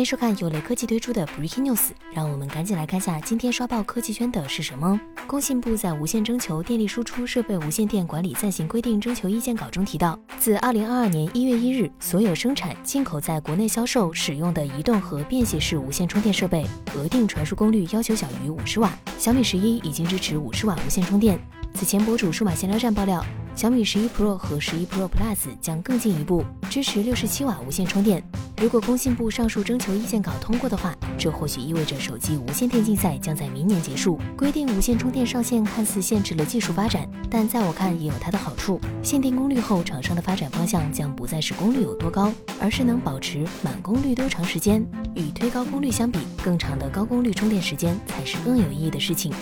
欢迎收看由雷科技推出的 Breaking News，让我们赶紧来看下今天刷爆科技圈的是什么。工信部在无线征求电力输出设备无线电管理暂行规定征求意见稿中提到，自二零二二年一月一日，所有生产、进口在国内销售使用的移动和便携式无线充电设备，额定传输功率要求小于五十瓦。小米十一已经支持五十瓦无线充电。此前，博主数码闲聊站爆料。小米十一 Pro 和十一 Pro Plus 将更进一步支持六十七瓦无线充电。如果工信部上述征求意见稿通过的话，这或许意味着手机无线电竞赛将在明年结束。规定无线充电上限看似限制了技术发展，但在我看也有它的好处。限定功率后，厂商的发展方向将不再是功率有多高，而是能保持满功率多长时间。与推高功率相比，更长的高功率充电时间才是更有意义的事情。